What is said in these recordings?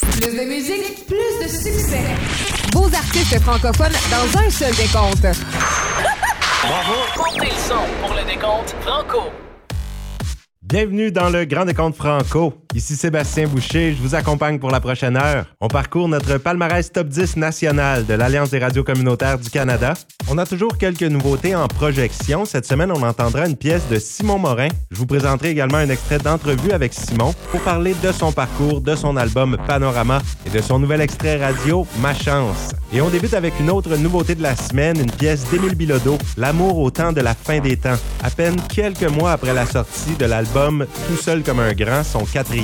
Plus de musique, plus de succès. Vos artistes francophones dans un seul décompte. Bravo! Comptez le son pour le décompte Franco. Bienvenue dans le Grand Décompte Franco. Ici Sébastien Boucher, je vous accompagne pour la prochaine heure. On parcourt notre palmarès top 10 national de l'Alliance des radios communautaires du Canada. On a toujours quelques nouveautés en projection. Cette semaine, on entendra une pièce de Simon Morin. Je vous présenterai également un extrait d'entrevue avec Simon pour parler de son parcours, de son album Panorama et de son nouvel extrait radio Ma Chance. Et on débute avec une autre nouveauté de la semaine, une pièce d'Émile Bilodeau, L'amour au temps de la fin des temps. À peine quelques mois après la sortie de l'album Tout seul comme un grand, son quatrième,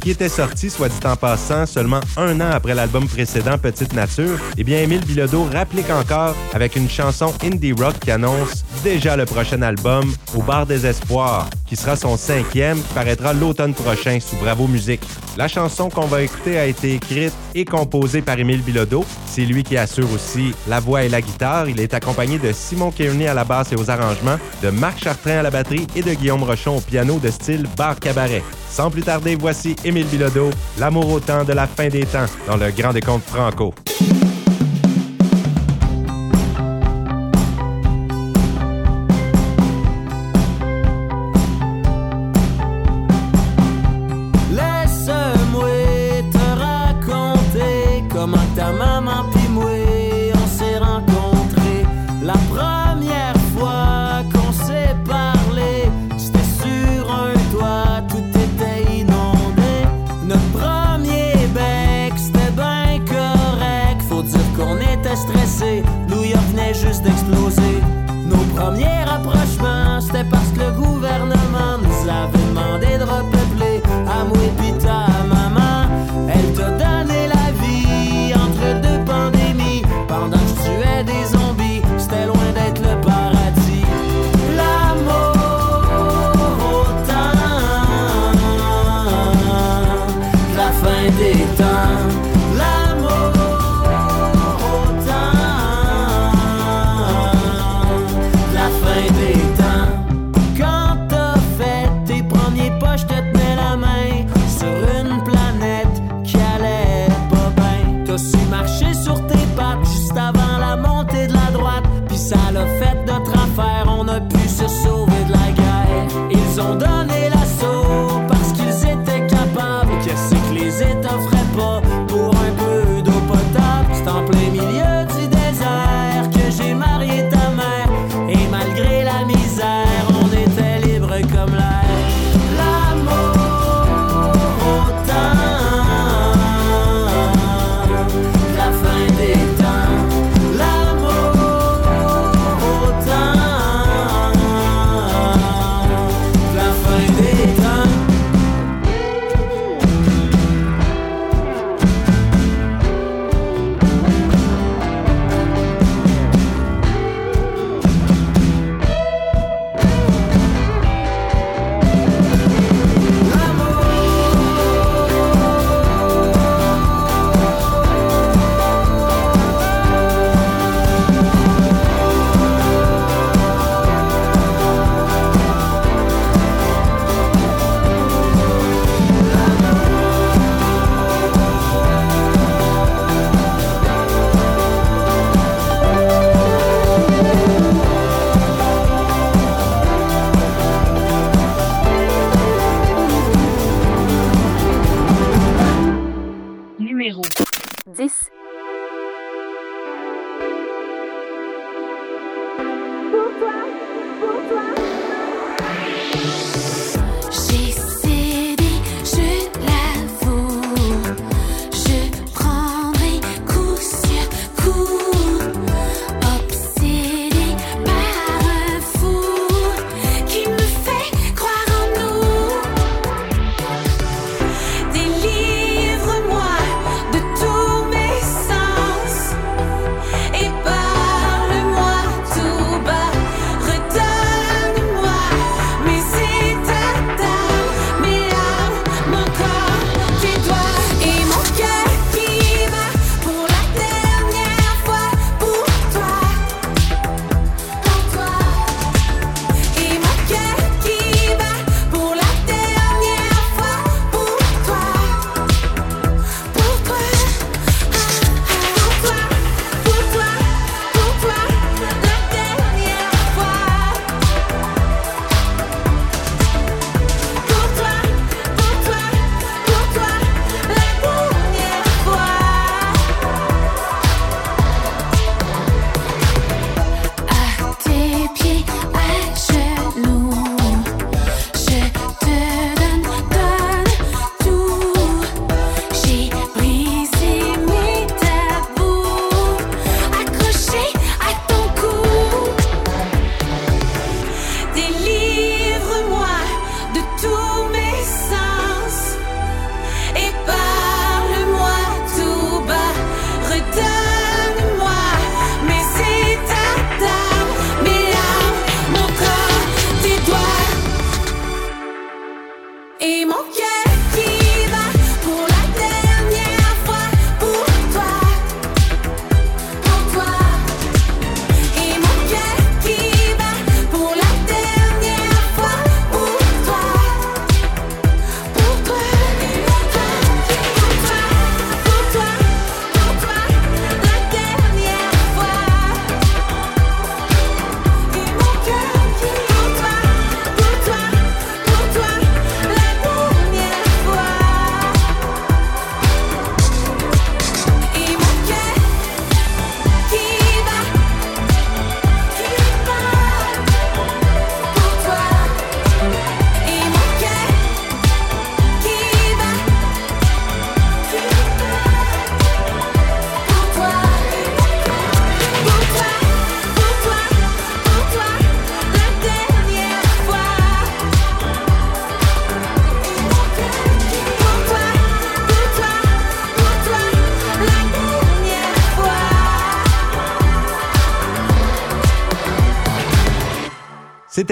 qui était sorti, soit dit en passant, seulement un an après l'album précédent Petite Nature, eh bien Émile Bilodeau rapplique encore avec une chanson indie rock qui annonce déjà le prochain album Au Bar des Espoirs, qui sera son cinquième, qui paraîtra l'automne prochain sous Bravo Musique. La chanson qu'on va écouter a été écrite et composée par Émile Bilodeau. C'est lui qui assure aussi la voix et la guitare. Il est accompagné de Simon Kearney à la basse et aux arrangements, de Marc Chartrain à la batterie et de Guillaume Rochon au piano de style bar cabaret. Sans plus tarder, voici Émile Bilodeau, L'amour au temps de la fin des temps, dans le Grand Décompte Franco. Laisse-moi te raconter comment ta maman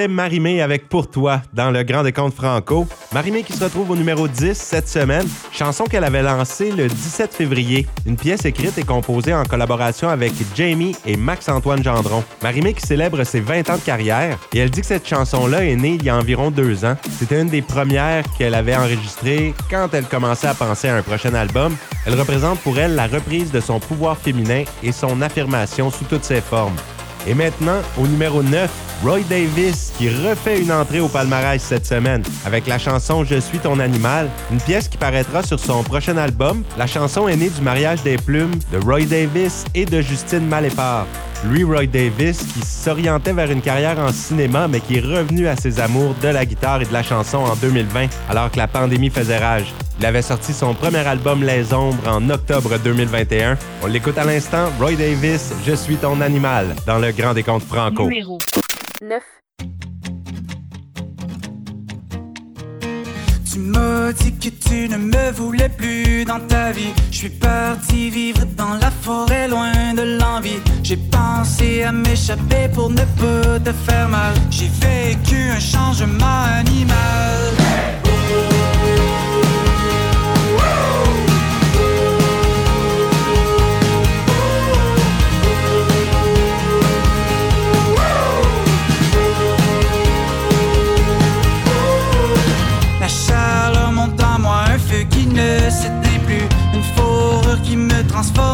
C'était Marimé avec Pour toi dans le Grand Décompte Franco. Marimé qui se retrouve au numéro 10 cette semaine, chanson qu'elle avait lancée le 17 février. Une pièce écrite et composée en collaboration avec Jamie et Max-Antoine Gendron. Marimé qui célèbre ses 20 ans de carrière et elle dit que cette chanson-là est née il y a environ deux ans. C'était une des premières qu'elle avait enregistrées quand elle commençait à penser à un prochain album. Elle représente pour elle la reprise de son pouvoir féminin et son affirmation sous toutes ses formes. Et maintenant, au numéro 9, Roy Davis qui refait une entrée au palmarès cette semaine avec la chanson Je suis ton animal, une pièce qui paraîtra sur son prochain album. La chanson est née du mariage des plumes de Roy Davis et de Justine Malépart. Lui, Roy Davis, qui s'orientait vers une carrière en cinéma, mais qui est revenu à ses amours de la guitare et de la chanson en 2020, alors que la pandémie faisait rage. Il avait sorti son premier album Les Ombres en octobre 2021. On l'écoute à l'instant, Roy Davis, Je suis ton animal, dans le Grand Décompte Franco. 9. Tu m'as dit que tu ne me voulais plus dans ta vie. Je suis parti vivre dans la forêt loin de l'envie. J'ai pensé à m'échapper pour ne pas te faire mal. J'ai vécu un changement animal.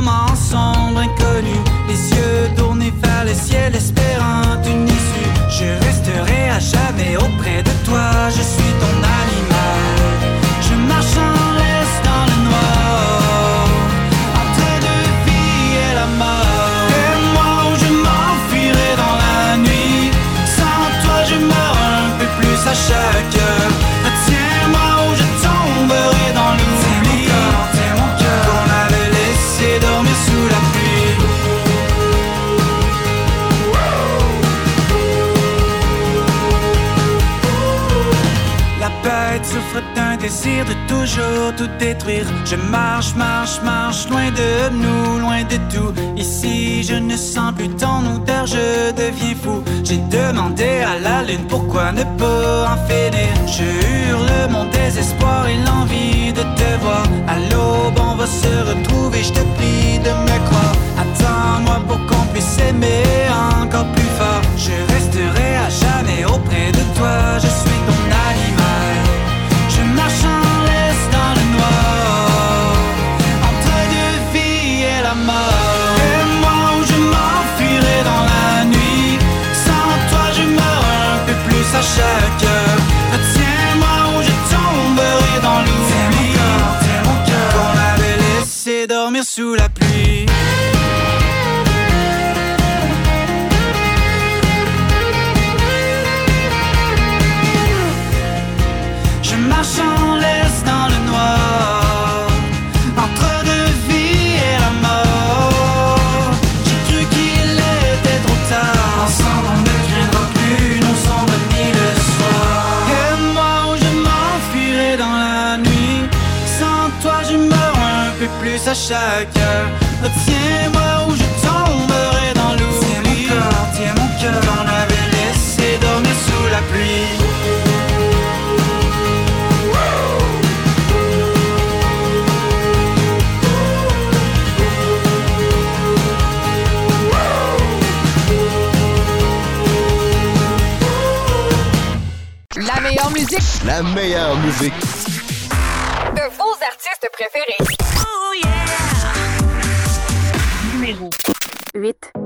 En sombre inconnu. Les yeux tournés vers le ciel, espérant une issue. Je resterai à jamais auprès de toi, je suis ton animal. Désir de toujours tout détruire. Je marche, marche, marche, loin de nous, loin de tout. Ici, je ne sens plus ton odeur, je deviens fou. J'ai demandé à la lune pourquoi ne pas en finir. Je hurle mon désespoir et l'envie de te voir. À l'aube, on va se retrouver, je te prie de me croire. Attends-moi pour qu'on puisse s'aimer encore plus fort. Je resterai à jamais auprès de toi, je suis ton à chaque heure. Retiens-moi où je tomberai dans l'oubli. Tiens mon cœur, qu'on avait laissé dormir sous la pluie. Toi je meurs un peu plus à chaque heure. Retiens-moi où je tomberai dans l'oubli. Tiens mon corps, tiens mon cœur, on avait laissé dormir sous la pluie. La meilleure musique La meilleure musique. De vos artistes préférés. Numéro 8.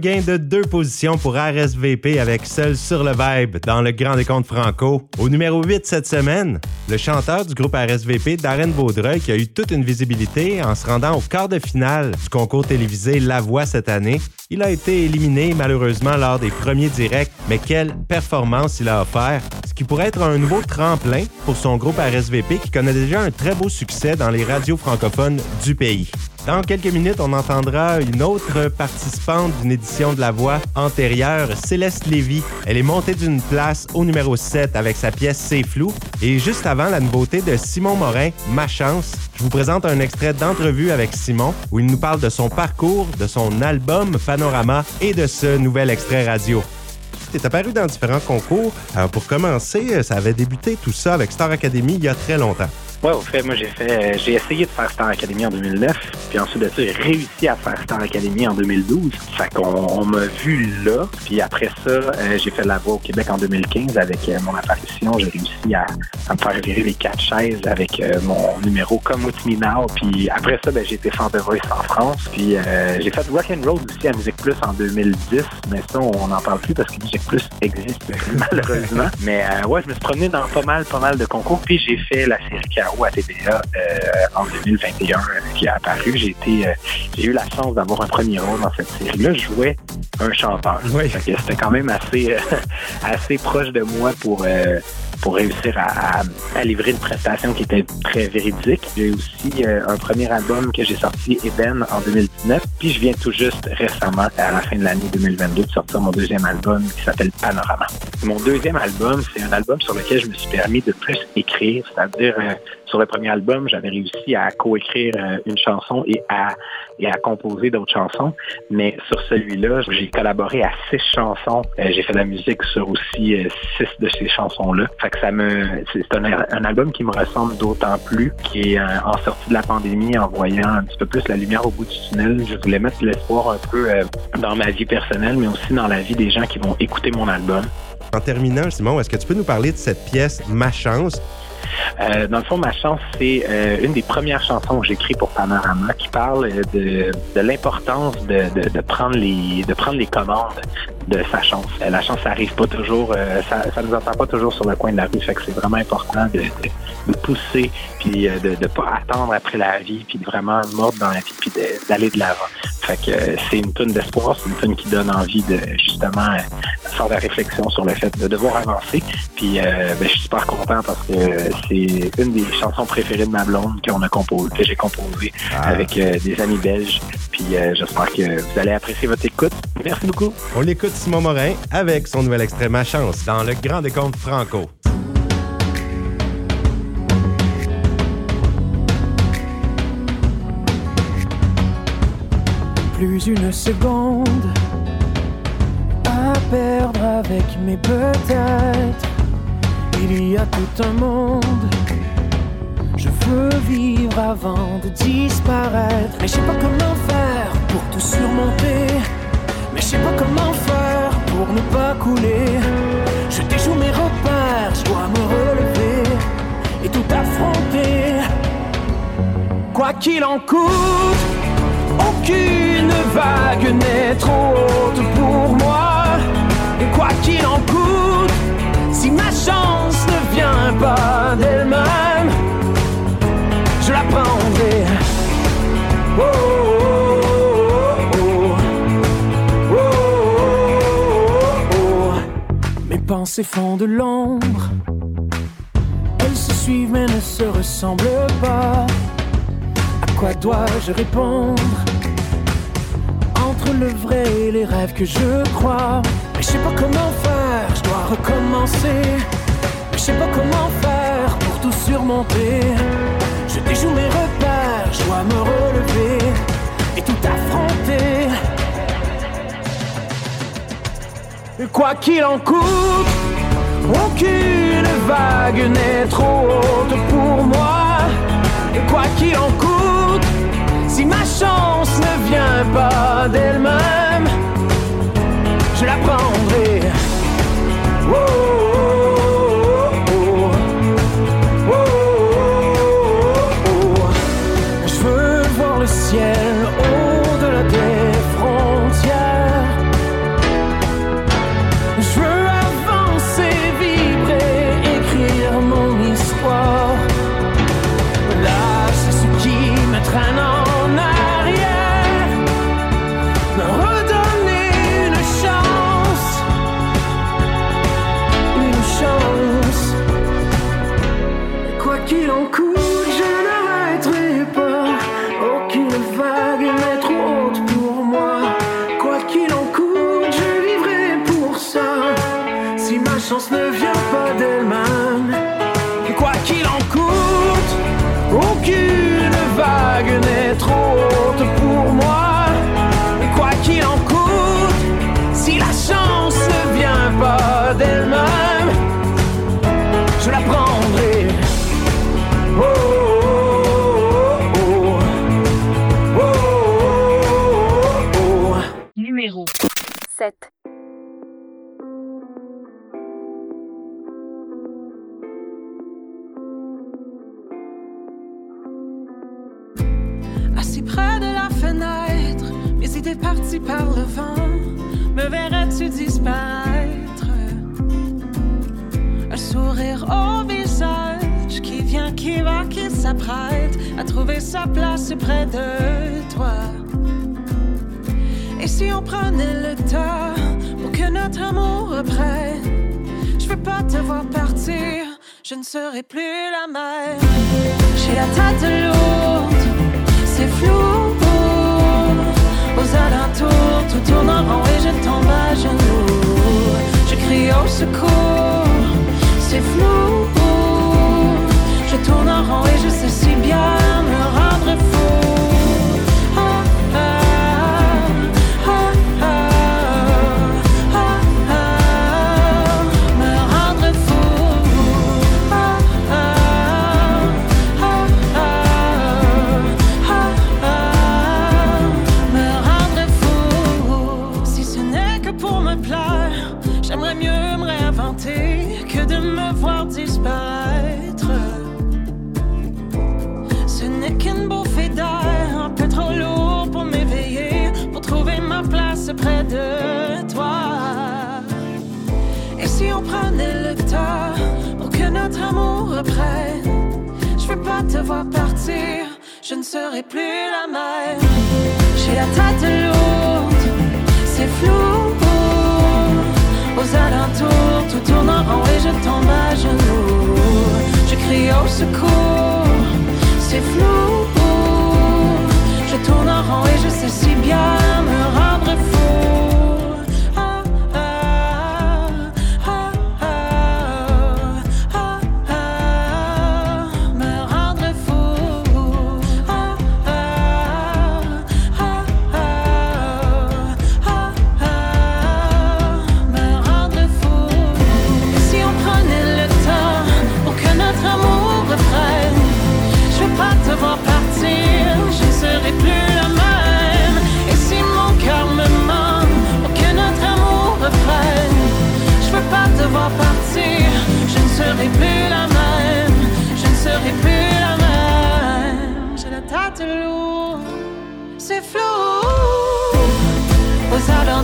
Gain de deux positions pour RSVP avec Seul sur le Vibe dans le Grand Décompte Franco. Au numéro 8 cette semaine, le chanteur du groupe RSVP, Darren Baudreuil, qui a eu toute une visibilité en se rendant au quart de finale du concours télévisé La Voix cette année. Il a été éliminé malheureusement lors des premiers directs, mais quelle performance il a offert, ce qui pourrait être un nouveau tremplin pour son groupe RSVP qui connaît déjà un très beau succès dans les radios francophones du pays. Dans quelques minutes, on entendra une autre participante d'une édition de La Voix antérieure, Céleste Lévy. Elle est montée d'une place au numéro 7 avec sa pièce C'est flou. Et juste avant, la nouveauté de Simon Morin, Ma chance. Je vous présente un extrait d'entrevue avec Simon où il nous parle de son parcours, de son album Panorama et de ce nouvel extrait radio. Tu apparu dans différents concours. Pour commencer, ça avait débuté tout ça avec Star Academy il y a très longtemps. Ouais, au fait, moi j'ai fait, j'ai essayé de faire Star Academy en 2009, puis ensuite de ça, j'ai réussi à faire Star Academy en 2012. Fait qu'on on m'a vu là, puis après ça, euh, j'ai fait la voix au Québec en 2015 avec euh, mon apparition. J'ai réussi à, à me faire virer les quatre chaises avec euh, mon numéro Come With Me Now. Puis après ça, ben, j'ai été fan de Voice en France. Puis euh, j'ai fait Rock and Roll aussi à Musique Plus en 2010, mais ça, on n'en parle plus parce que Musique Plus existe malheureusement. Mais euh, ouais, je me suis promené dans pas mal, pas mal de concours, puis j'ai fait la série À TVA euh, en 2021 euh, qui a apparu. J'ai été, euh, j'ai eu la chance d'avoir un premier rôle dans cette série-là. Je jouais un chanteur. Oui. C'était quand même assez, assez proche de moi pour pour réussir à, à- à livrer une prestation qui était très véridique. J'ai aussi euh, un premier album que j'ai sorti, Eben, en 2019. Puis je viens tout juste récemment, à la fin de l'année 2022, de sortir mon deuxième album qui s'appelle Panorama. Mon deuxième album, c'est un album sur lequel je me suis permis de plus écrire, c'est-à-dire euh, sur le premier album, j'avais réussi à coécrire euh, une chanson et à et à composer d'autres chansons. Mais sur celui-là, j'ai collaboré à six chansons. Euh, j'ai fait de la musique sur aussi euh, six de ces chansons-là. Ça me, c'est un, un album qui me ressemble d'autant plus, qui est en sortie de la pandémie, en voyant un petit peu plus la lumière au bout du tunnel. Je voulais mettre l'espoir un peu dans ma vie personnelle, mais aussi dans la vie des gens qui vont écouter mon album. En terminant, Simon, est-ce que tu peux nous parler de cette pièce Ma chance? Euh, dans le fond, ma chance, c'est euh, une des premières chansons que j'écris pour Panorama qui parle euh, de, de l'importance de, de, de prendre les de prendre les commandes de sa chance. Euh, la chance, ça arrive pas toujours, euh, ça, ça nous entend pas toujours sur le coin de la rue. Fait que c'est vraiment important de, pousser, puis de ne pas attendre après la vie, puis de vraiment mordre dans la vie, puis d'aller de l'avant. Fait que c'est une tonne d'espoir, c'est une tonne qui donne envie de justement faire de la réflexion sur le fait de devoir avancer. Puis ben, je suis super content parce que c'est une des chansons préférées de ma blonde qu'on a composé, que j'ai composé avec euh, des amis belges. Puis euh, j'espère que vous allez apprécier votre écoute. Merci beaucoup. On l'écoute Simon Morin avec son nouvel extrait Ma chance dans le Grand Décompte Franco. plus une seconde à perdre avec mes peut-être. Il y a tout un monde. Je veux vivre avant de disparaître. Mais je sais pas comment faire pour tout surmonter. Mais je sais pas comment faire pour ne pas couler. Je déjoue mes repères, je dois me relever et tout affronter. Quoi qu'il en coûte. Aucune vague n'est trop haute Font de l'ombre. Elles se suivent mais ne se ressemblent pas. À quoi dois-je répondre? Entre le vrai et les rêves que je crois. Mais je sais pas comment faire, je dois recommencer. Mais je sais pas comment faire pour tout surmonter. Je déjoue mes repères, je dois me relever quoi qu'il en coûte, aucune vague n'est trop haute pour moi. Et quoi qu'il en coûte, si ma chance ne vient pas d'elle-même, je la prendrai.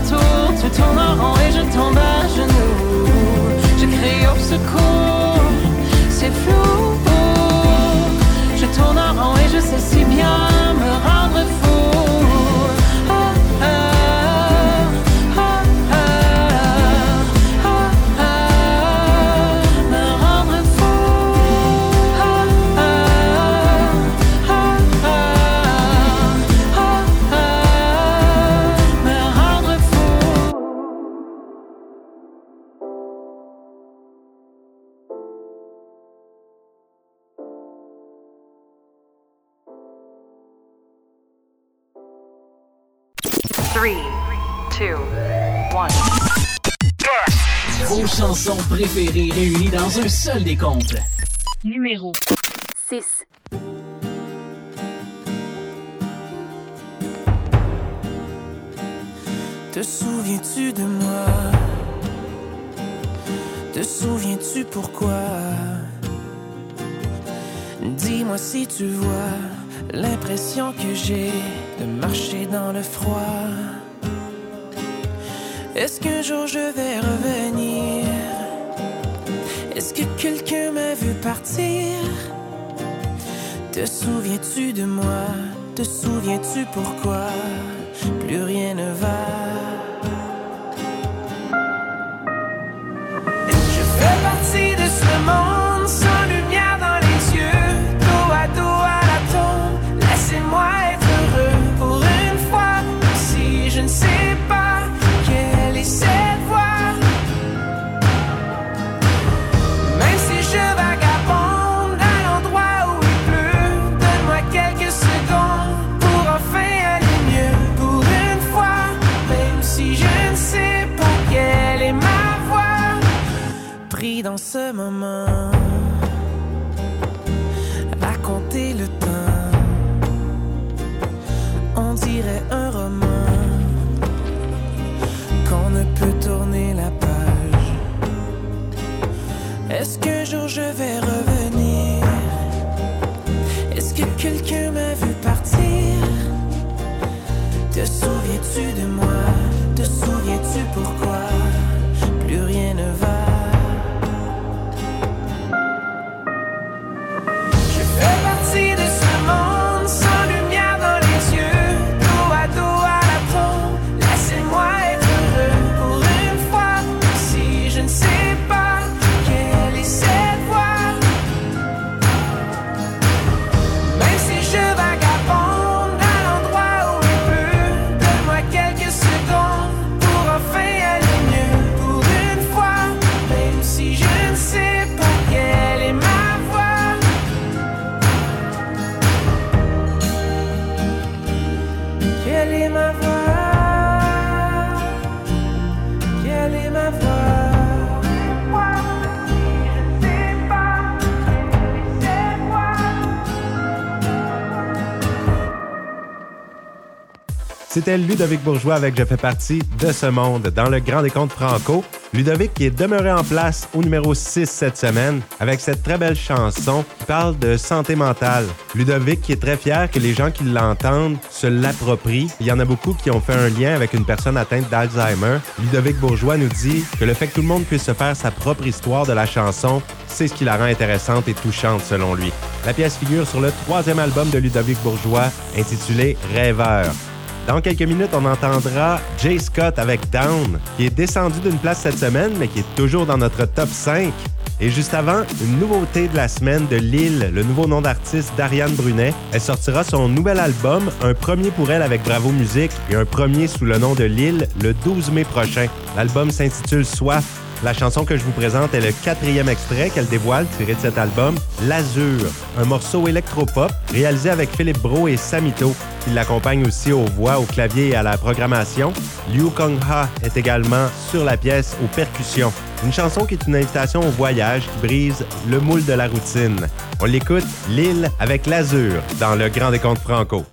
tour, tu tournes en rond et je tombe à genoux. Je crie au secours, c'est flou. Je tourne en rond et je sais si bien préférés réunis dans un seul décompte. Numéro 6. Te souviens-tu de moi? Te souviens-tu pourquoi? Dis-moi si tu vois l'impression que j'ai de marcher dans le froid. Est-ce qu'un jour je vais revenir? Est-ce que quelqu'un m'a vu partir? Te souviens-tu de moi? Te souviens-tu pourquoi? Plus rien ne va. C'était Ludovic Bourgeois avec Je fais partie de ce monde dans le Grand Décompte Franco. Ludovic qui est demeuré en place au numéro 6 cette semaine avec cette très belle chanson qui parle de santé mentale. Ludovic qui est très fier que les gens qui l'entendent se l'approprient. Il y en a beaucoup qui ont fait un lien avec une personne atteinte d'Alzheimer. Ludovic Bourgeois nous dit que le fait que tout le monde puisse se faire sa propre histoire de la chanson, c'est ce qui la rend intéressante et touchante selon lui. La pièce figure sur le troisième album de Ludovic Bourgeois intitulé Rêveur. Dans quelques minutes, on entendra Jay Scott avec Down, qui est descendu d'une place cette semaine, mais qui est toujours dans notre top 5. Et juste avant, une nouveauté de la semaine de Lille, le nouveau nom d'artiste d'Ariane Brunet. Elle sortira son nouvel album, un premier pour elle avec Bravo Musique et un premier sous le nom de Lille le 12 mai prochain. L'album s'intitule Soif. La chanson que je vous présente est le quatrième extrait qu'elle dévoile tiré de cet album, L'Azur, un morceau électropop réalisé avec Philippe Bro et Samito, qui l'accompagne aussi aux voix, au clavier et à la programmation. Liu Kong Ha est également sur la pièce aux percussions. Une chanson qui est une invitation au voyage qui brise le moule de la routine. On l'écoute, Lille avec L'Azur, dans le Grand Décompte Franco.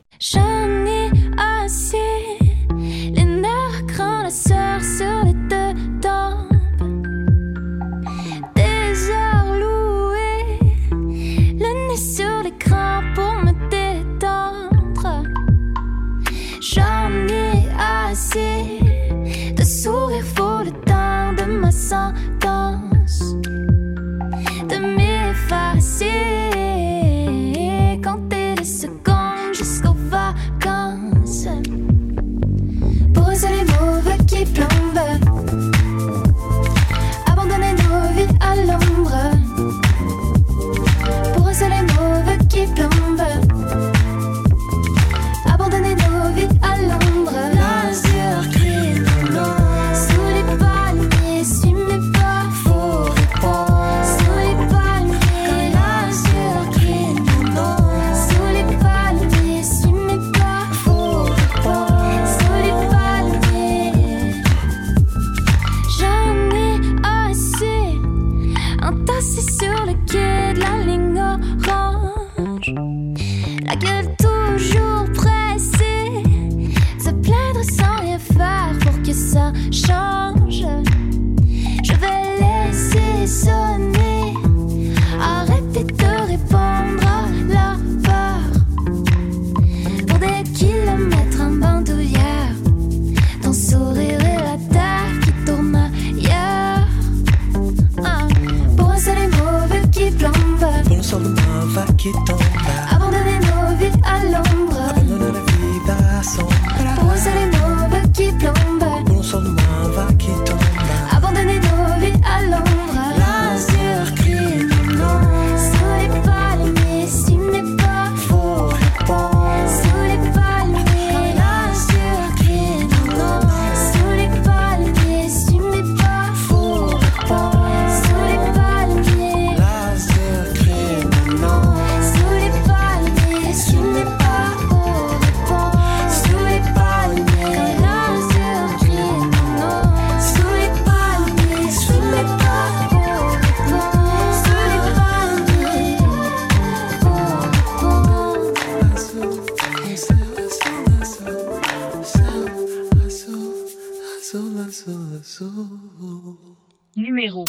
Numéro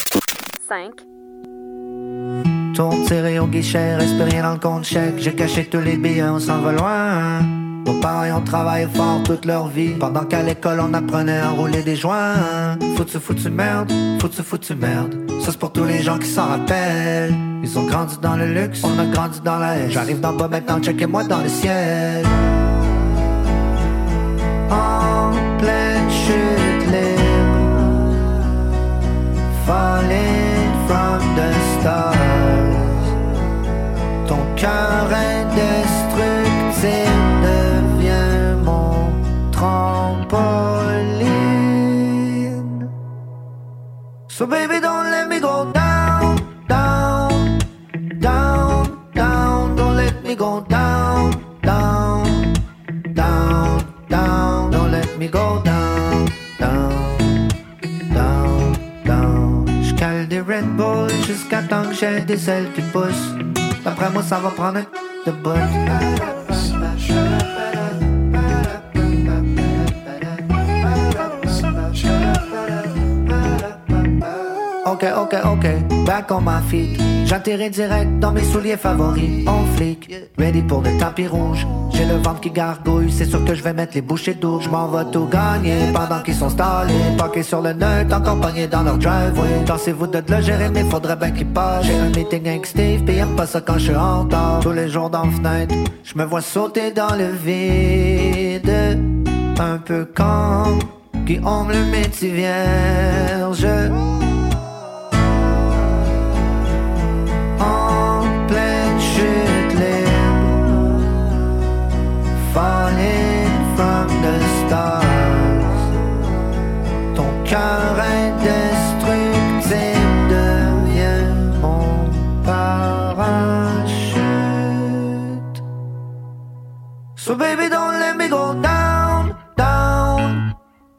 5. Tourne tiré au guichet, reste rien dans le compte chèque. J'ai caché tous les billets, on s'en va loin. Nos parents ont travaillé fort toute leur vie. Pendant qu'à l'école on apprenait à rouler des joints. Foutu, foutu merde, foutu, foutu merde. Ça c'est pour tous les gens qui s'en rappellent. Ils ont grandi dans le luxe, on a grandi dans la haine. J'arrive d'en bas maintenant, checkez-moi dans le ciel. Falling from the stars. Ton cœur indestructible devient mon trampoline. So baby, don't let me go down, down, down, down. Don't let me go down, jusqu'à temps que j'ai des ailes qui poussent. D'après moi, ça va prendre de bout. Ok, ok, back on my feet. J'atterris direct dans mes souliers favoris. En flic, ready pour le tapis rouge. J'ai le ventre qui gargouille, c'est sûr que je vais mettre les bouchées d'eau. Je m'en vais tout gagner pendant qu'ils sont stallés. Parqués sur le nœud, accompagnés dans leur driveway. Dansez-vous de le gérer, mais faudrait bien qu'ils passent. J'ai un meeting avec Steve, pis pas ça quand je suis en retard. Tous les jours dans la fenêtre, je me vois sauter dans le vide. Un peu comme Guillaume le métier vierge. Cœur indestructible devient mon parachute. So baby, don't let me go down, down,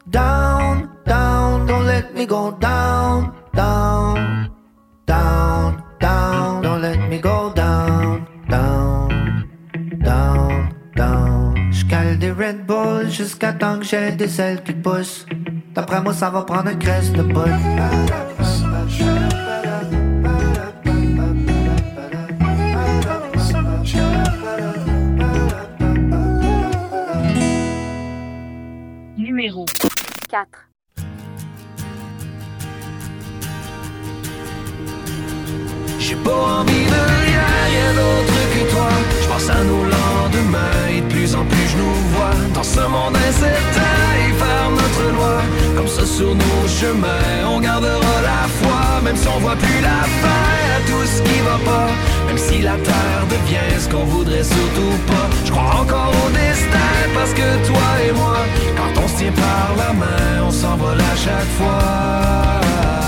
down, down. Don't let me go down, down, down, down. Don't let me go down, down, down, down. J'cale des Red Bull jusqu'à temps que j'ai des ailes qui poussent. D'après moi, ça va prendre un crest de bout. Numéro 4. J'ai pas envie de rien, rien d'autre que toi. Je pense à nos lendemains et de plus en plus je nous vois dans ce monde incertain et faire sur nos chemins, on gardera la foi, même si on voit plus la fin à tout ce qui va pas. Même si la terre devient ce qu'on voudrait surtout pas. Je crois encore au destin parce que toi et moi, quand on se tient par la main, on s'envole à chaque fois.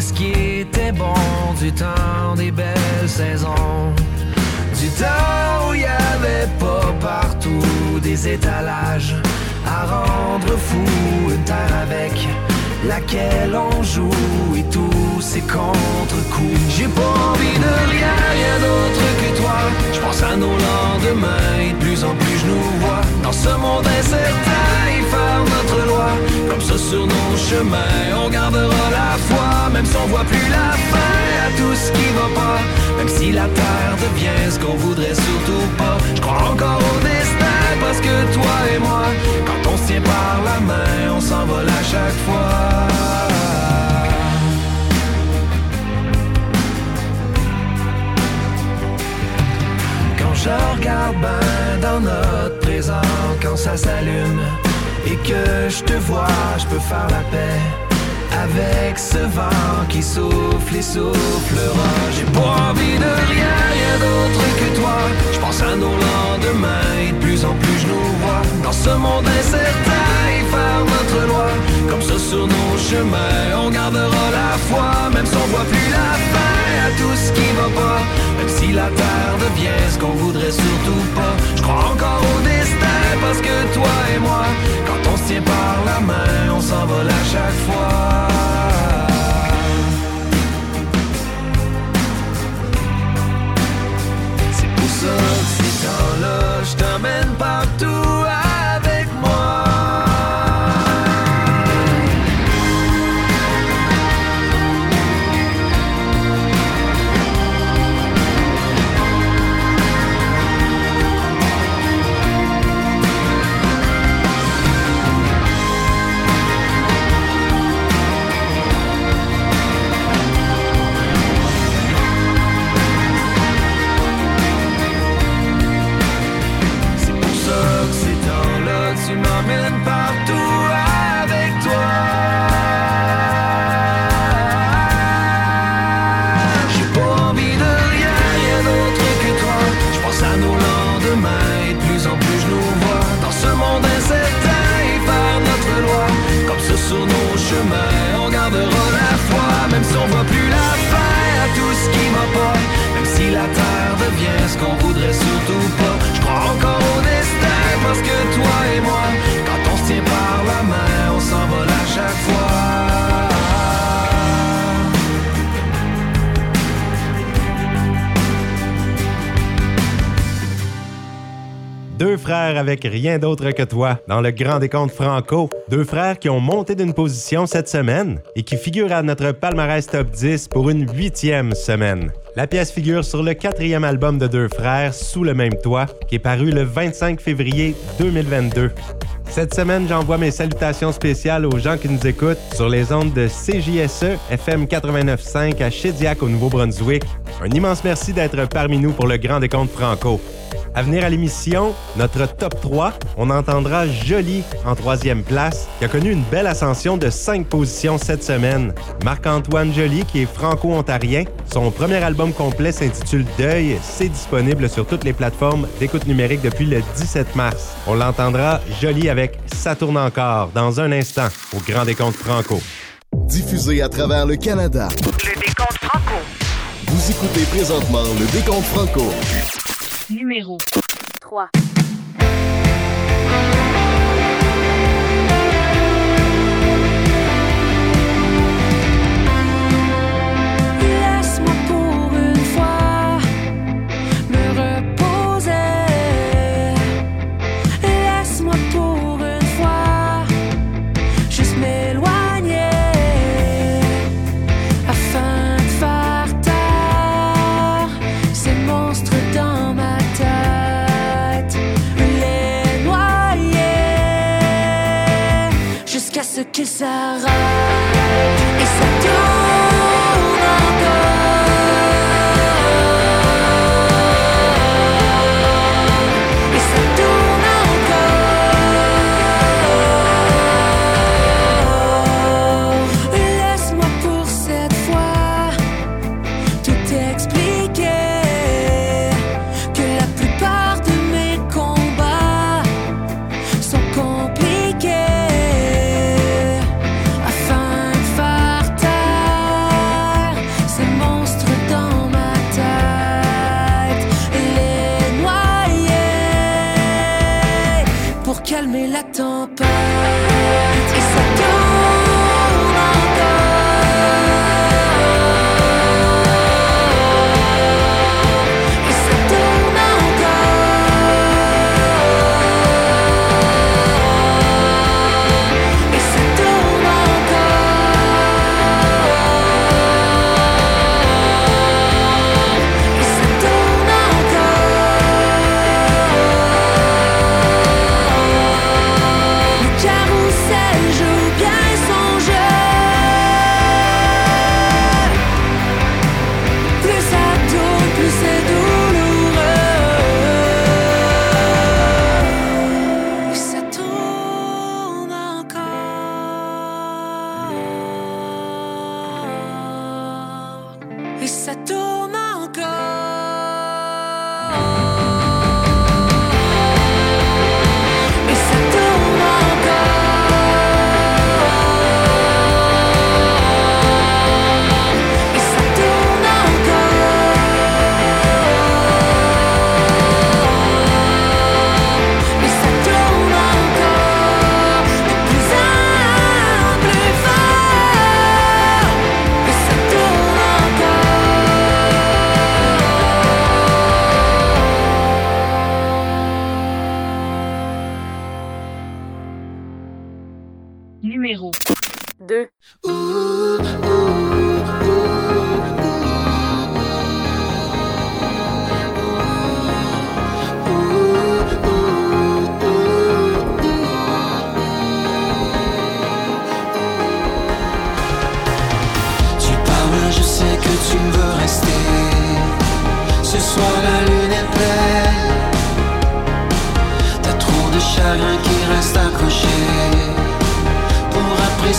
Ce qui était bon du temps des belles saisons. Du temps où il y avait pas partout des étalages à rendre fou, une terre avec laquelle on joue et tous ces contre-coups. J'ai pas envie de rien, rien d'autre que toi. Je pense à nos lendemains et de plus en plus je nous vois dans ce monde incertain et faire notre loi. Comme ça sur nos chemins, on gardera la foi, même si on voit plus la fin à tout ce qui va pas. Même si la terre devient ce qu'on voudrait surtout pas. Je crois encore au destin parce que toi et moi, quand on se tient par la main, on s'envole à chaque fois. Je regarde ben dans notre présent, quand ça s'allume et que je te vois, je peux faire la paix avec ce vent qui souffle et soufflera. J'ai pas envie de rien, rien d'autre que toi. Je pense à nos lendemains et de plus en plus je nous vois dans ce monde incertain comme ça sur nos chemins, on gardera la foi, même si on voit plus la fin à tout ce qui va pas. Même si la terre devient ce qu'on voudrait surtout pas. Je crois encore au destin parce que toi et moi, quand on se tient par la main, on s'envole à chaque fois. c'est temps-là, je t'emmène par avec rien d'autre que toi dans le Grand Décompte Franco. Deux frères qui ont monté d'une position cette semaine et qui figurent à notre palmarès top 10 pour une huitième semaine. La pièce figure sur le quatrième album de Deux frères, Sous le même toit, qui est paru le 25 février 2022. Cette semaine, j'envoie mes salutations spéciales aux gens qui nous écoutent sur les ondes de CJSE FM 89.5 à Shediac au Nouveau-Brunswick. Un immense merci d'être parmi nous pour le Grand Décompte Franco. À venir à l'émission, notre top 3, on entendra Jolie en troisième place, qui a connu une belle ascension de cinq positions cette semaine. Marc-Antoine Joly, qui est franco-ontarien, son premier album complet s'intitule Deuil. C'est disponible sur toutes les plateformes d'écoute numérique depuis le 17 mars. On l'entendra Jolie avec Ça tourne encore dans un instant au Grand Décompte Franco. Diffusé à travers le Canada. Le décompte franco. Vous écoutez présentement le Décompte Franco. Numéro 3.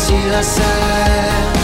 Apprécier la scène.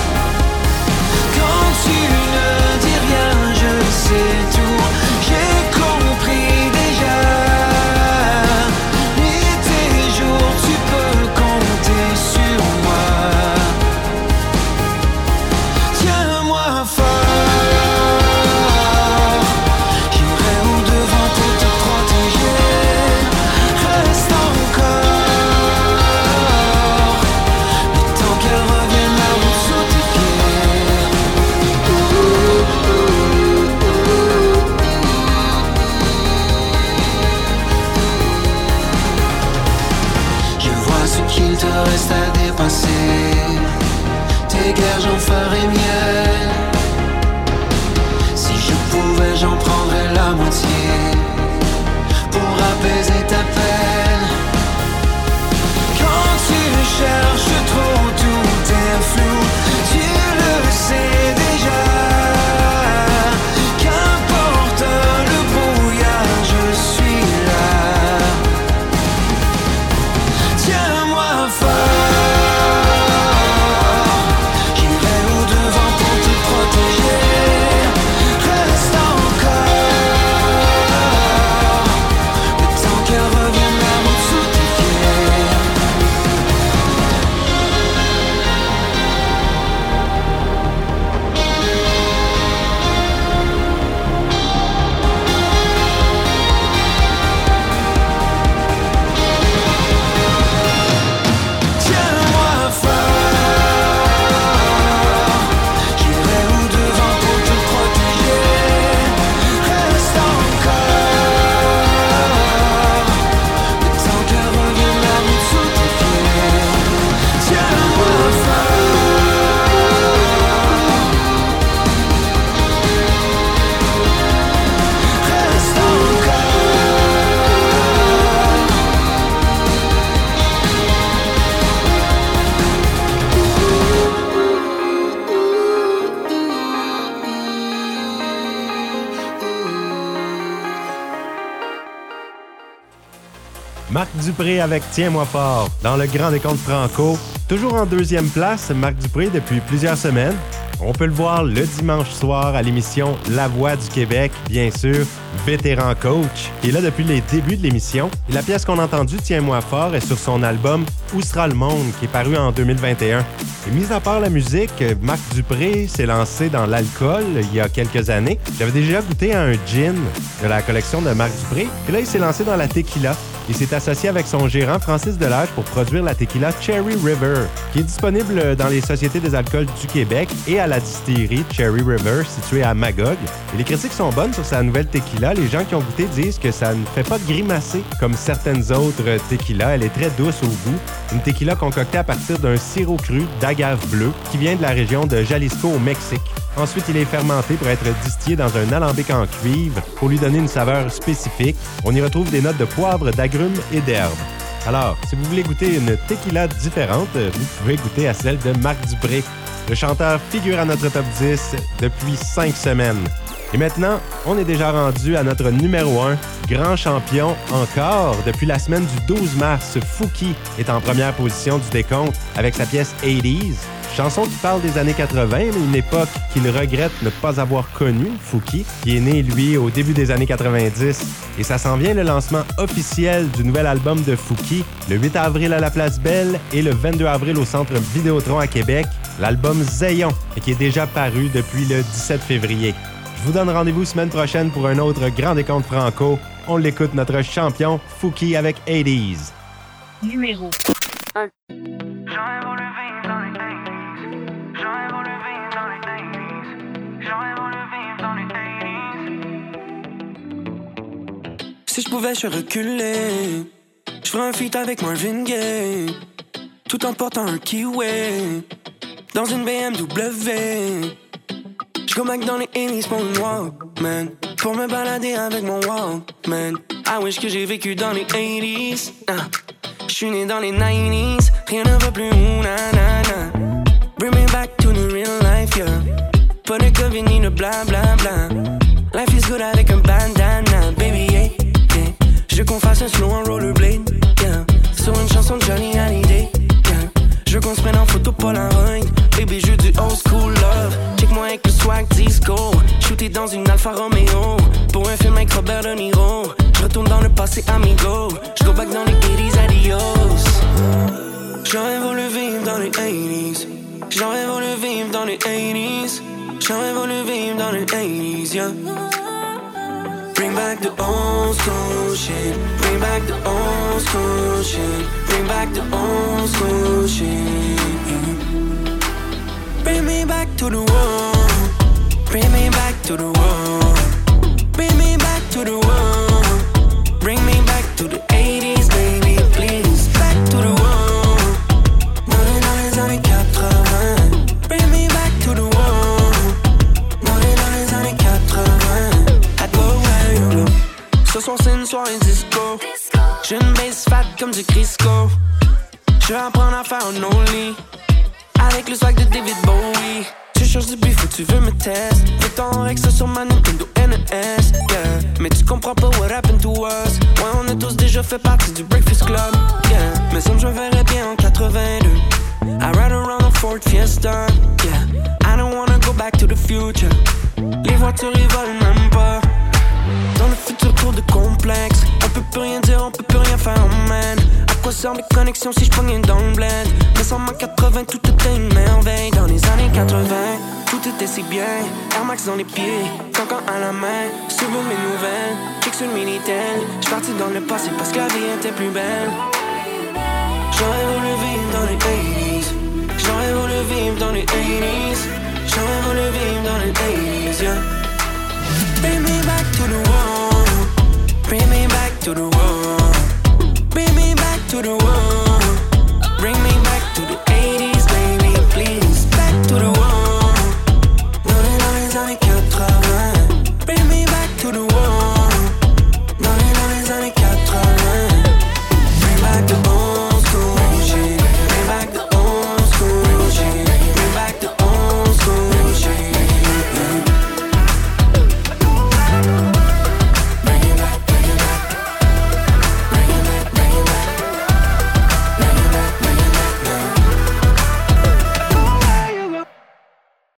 Avec Tiens-moi fort dans le Grand Décompte Franco. Toujours en deuxième place, Marc Dupré depuis plusieurs semaines. On peut le voir le dimanche soir à l'émission La Voix du Québec, bien sûr, vétéran coach, qui est là depuis les débuts de l'émission. La pièce qu'on a entendue, Tiens-moi fort, est sur son album Où sera le monde, qui est paru en 2021. Et mis à part la musique, Marc Dupré s'est lancé dans l'alcool il y a quelques années. J'avais déjà goûté à un gin de la collection de Marc Dupré. Et là, il s'est lancé dans la tequila. Il s'est associé avec son gérant Francis Delage pour produire la tequila Cherry River, qui est disponible dans les sociétés des alcools du Québec et à la distillerie Cherry River située à Magog. Et les critiques sont bonnes sur sa nouvelle tequila. Les gens qui ont goûté disent que ça ne fait pas grimacer comme certaines autres tequilas. Elle est très douce au goût. Une tequila concoctée à partir d'un sirop cru d'agave bleue qui vient de la région de Jalisco au Mexique. Ensuite, il est fermenté pour être distillé dans un alambic en cuivre pour lui donner une saveur spécifique. On y retrouve des notes de poivre, et d'herbes. Alors, si vous voulez goûter une tequila différente, vous pouvez goûter à celle de Marc Dupré. Le chanteur figure à notre top 10 depuis 5 semaines. Et maintenant, on est déjà rendu à notre numéro 1, grand champion encore. Depuis la semaine du 12 mars, Fouki est en première position du décompte avec sa pièce 80s. Chanson qui parle des années 80, mais une époque qu'il regrette ne pas avoir connue, Fouki, qui est né, lui, au début des années 90. Et ça s'en vient le lancement officiel du nouvel album de Fouki, le 8 avril à la Place Belle et le 22 avril au Centre Vidéotron à Québec, l'album Zayon, qui est déjà paru depuis le 17 février. Je vous donne rendez-vous semaine prochaine pour un autre Grand Décompte Franco. On l'écoute, notre champion, Fouki avec 80s. Numéro 1. Pouvais, je reculer. Je un feat avec Marvin Gaye. Tout en portant un kiwi. dans une BMW. Je back dans les 80s pour une Walkman. Pour me balader avec mon Walkman. I wish que j'ai vécu dans les 80s. Ah. Je suis né dans les 90s. Rien ne va plus, na na na. Bring me back to the real life, yeah. Pas de Covid ni de bla bla. Life is good avec un bandana. Je veux qu'on fasse un slow en rollerblade, yeah. Sur une chanson de Johnny Hallyday, yeah. Je veux qu'on se prenne en photo Polaroid, baby, je veux du old school love. Check-moi avec le swag disco. Shooté dans une Alfa Romeo. Pour un film avec Robert De Niro. Je retourne dans le passé, amigo. Je go back dans les 80s, adios. J'aurais voulu vivre dans les 80s. J'aurais voulu vivre dans les 80s. J'aurais voulu vivre dans les 80s, yeah. Bring back the old school shit. Bring back the old school shit. Bring back the old school shit. Bring me back to the world. Bring me back to the world. Bring me back to the world. Bring me back to the une soirée disco. J'ai une base fat comme du Crisco. Je vais apprendre à faire un only. Avec le swag de David Bowie. Tu changes de bif ou tu veux me tester. Fais ton Rex sur ma Nintendo NES. Yeah. Mais tu comprends pas what happened to us. Ouais, on a tous déjà fait partie du Breakfast Club. Yeah. Mais ça, je verrais bien en 82. I ride around a Ford Fiesta. Yeah. I don't wanna go back to the future. Les voitures, ils volent même pas. Dans le futur tour de complexe. On peut plus rien dire, on peut plus rien faire, man À quoi servent les connexions si je pognais dans le Mais sans ma 80, tout était une merveille. Dans les années 80, tout était si bien. Air Max dans les pieds, cancan à la main. Suivre mes nouvelles, check sur le Minitel J'suis parti dans le passé parce que la vie était plus belle. J'aurais voulu vivre dans les 80s J'aurais voulu vivre dans les 80s J'aurais voulu vivre dans les 80s, yeah Bring me back to the wall. Bring me back to the wall. Bring me back to the wall.